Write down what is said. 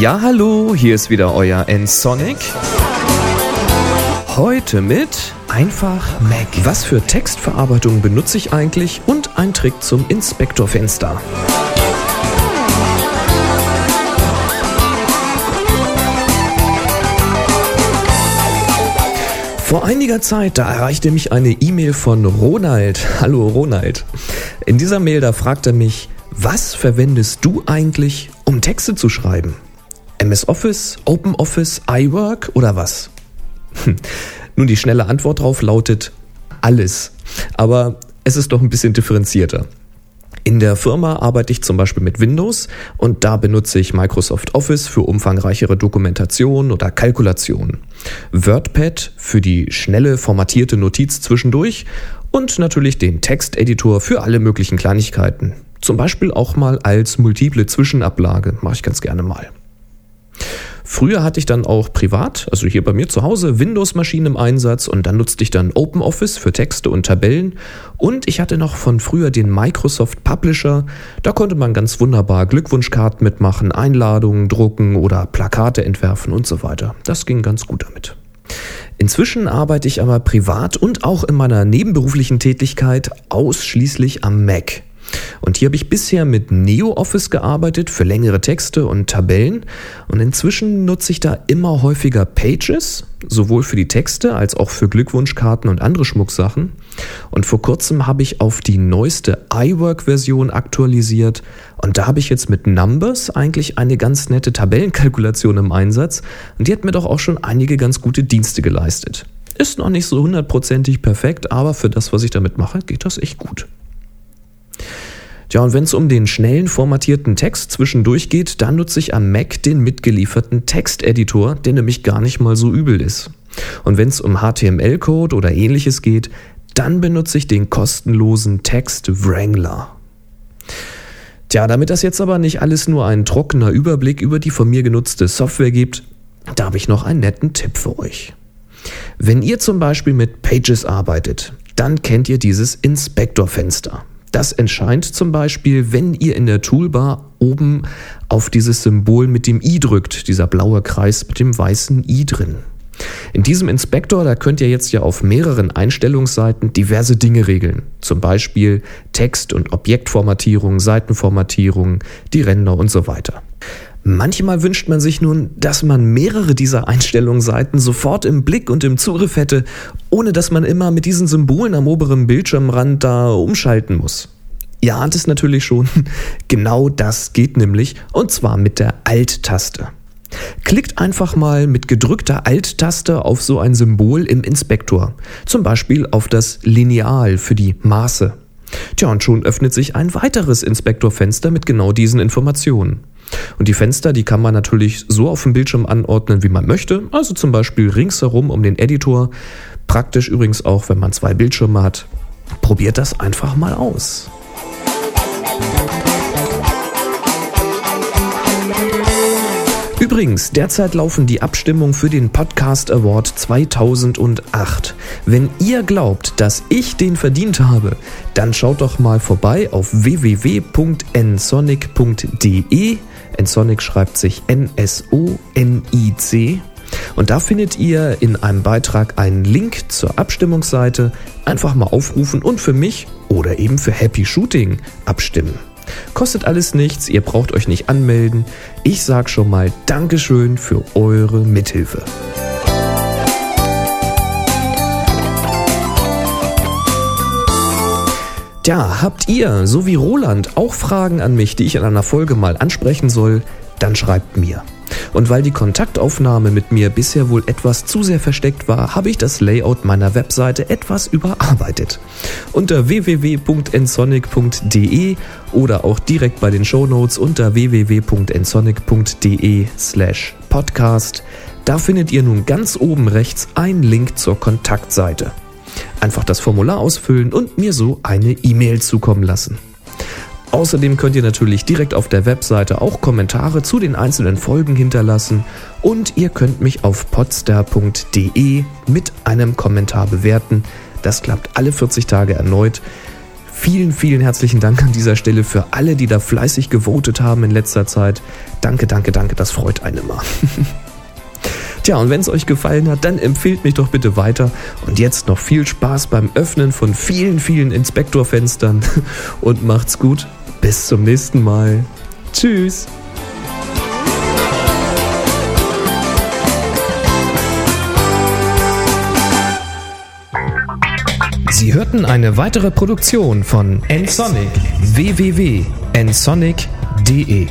Ja, hallo, hier ist wieder euer N-Sonic. Heute mit einfach Mac. Was für Textverarbeitung benutze ich eigentlich und ein Trick zum Inspektorfenster. Vor einiger Zeit, da erreichte mich eine E-Mail von Ronald. Hallo Ronald. In dieser Mail, da fragt er mich, was verwendest du eigentlich, um Texte zu schreiben? MS Office, Open Office, iWork oder was? Hm. Nun, die schnelle Antwort darauf lautet alles. Aber es ist doch ein bisschen differenzierter. In der Firma arbeite ich zum Beispiel mit Windows und da benutze ich Microsoft Office für umfangreichere Dokumentation oder Kalkulation, WordPad für die schnelle formatierte Notiz zwischendurch und natürlich den Texteditor für alle möglichen Kleinigkeiten. Zum Beispiel auch mal als multiple Zwischenablage, mache ich ganz gerne mal. Früher hatte ich dann auch privat, also hier bei mir zu Hause, Windows-Maschinen im Einsatz und dann nutzte ich dann OpenOffice für Texte und Tabellen und ich hatte noch von früher den Microsoft Publisher. Da konnte man ganz wunderbar Glückwunschkarten mitmachen, Einladungen drucken oder Plakate entwerfen und so weiter. Das ging ganz gut damit. Inzwischen arbeite ich aber privat und auch in meiner nebenberuflichen Tätigkeit ausschließlich am Mac. Und hier habe ich bisher mit NeoOffice gearbeitet für längere Texte und Tabellen. Und inzwischen nutze ich da immer häufiger Pages, sowohl für die Texte als auch für Glückwunschkarten und andere Schmucksachen. Und vor kurzem habe ich auf die neueste iWork-Version aktualisiert. Und da habe ich jetzt mit Numbers eigentlich eine ganz nette Tabellenkalkulation im Einsatz. Und die hat mir doch auch schon einige ganz gute Dienste geleistet. Ist noch nicht so hundertprozentig perfekt, aber für das, was ich damit mache, geht das echt gut. Ja, und wenn es um den schnellen formatierten Text zwischendurch geht, dann nutze ich am Mac den mitgelieferten Texteditor, der nämlich gar nicht mal so übel ist. Und wenn es um HTML-Code oder ähnliches geht, dann benutze ich den kostenlosen Text Wrangler. Tja, damit das jetzt aber nicht alles nur ein trockener Überblick über die von mir genutzte Software gibt, da habe ich noch einen netten Tipp für euch. Wenn ihr zum Beispiel mit Pages arbeitet, dann kennt ihr dieses Inspektorfenster. Das entscheint zum Beispiel, wenn ihr in der Toolbar oben auf dieses Symbol mit dem i drückt, dieser blaue Kreis mit dem weißen i drin. In diesem Inspektor, da könnt ihr jetzt ja auf mehreren Einstellungsseiten diverse Dinge regeln. Zum Beispiel Text- und Objektformatierung, Seitenformatierung, die Ränder und so weiter. Manchmal wünscht man sich nun, dass man mehrere dieser Einstellungsseiten sofort im Blick und im Zugriff hätte, ohne dass man immer mit diesen Symbolen am oberen Bildschirmrand da umschalten muss. Ihr ahnt es natürlich schon, genau das geht nämlich, und zwar mit der Alt-Taste. Klickt einfach mal mit gedrückter Alt-Taste auf so ein Symbol im Inspektor, zum Beispiel auf das Lineal für die Maße. Tja, und schon öffnet sich ein weiteres Inspektorfenster mit genau diesen Informationen. Und die Fenster, die kann man natürlich so auf dem Bildschirm anordnen, wie man möchte. Also zum Beispiel ringsherum um den Editor. Praktisch übrigens auch, wenn man zwei Bildschirme hat. Probiert das einfach mal aus. Übrigens, derzeit laufen die Abstimmungen für den Podcast Award 2008. Wenn ihr glaubt, dass ich den verdient habe, dann schaut doch mal vorbei auf www.nsonic.de Nsonic schreibt sich N-S-O-N-I-C. Und da findet ihr in einem Beitrag einen Link zur Abstimmungsseite. Einfach mal aufrufen und für mich oder eben für Happy Shooting abstimmen. Kostet alles nichts, ihr braucht euch nicht anmelden. Ich sag schon mal Dankeschön für eure Mithilfe. Tja, habt ihr, so wie Roland, auch Fragen an mich, die ich in einer Folge mal ansprechen soll? Dann schreibt mir. Und weil die Kontaktaufnahme mit mir bisher wohl etwas zu sehr versteckt war, habe ich das Layout meiner Webseite etwas überarbeitet. Unter www.nsonic.de oder auch direkt bei den Shownotes unter www.nsonic.de slash podcast. Da findet ihr nun ganz oben rechts einen Link zur Kontaktseite. Einfach das Formular ausfüllen und mir so eine E-Mail zukommen lassen. Außerdem könnt ihr natürlich direkt auf der Webseite auch Kommentare zu den einzelnen Folgen hinterlassen und ihr könnt mich auf podstar.de mit einem Kommentar bewerten. Das klappt alle 40 Tage erneut. Vielen, vielen herzlichen Dank an dieser Stelle für alle, die da fleißig gewotet haben in letzter Zeit. Danke, danke, danke, das freut einen immer. Tja, und wenn es euch gefallen hat, dann empfehlt mich doch bitte weiter. Und jetzt noch viel Spaß beim Öffnen von vielen, vielen Inspektorfenstern. Und macht's gut. Bis zum nächsten Mal. Tschüss. Sie hörten eine weitere Produktion von nsonic www.nsonic.de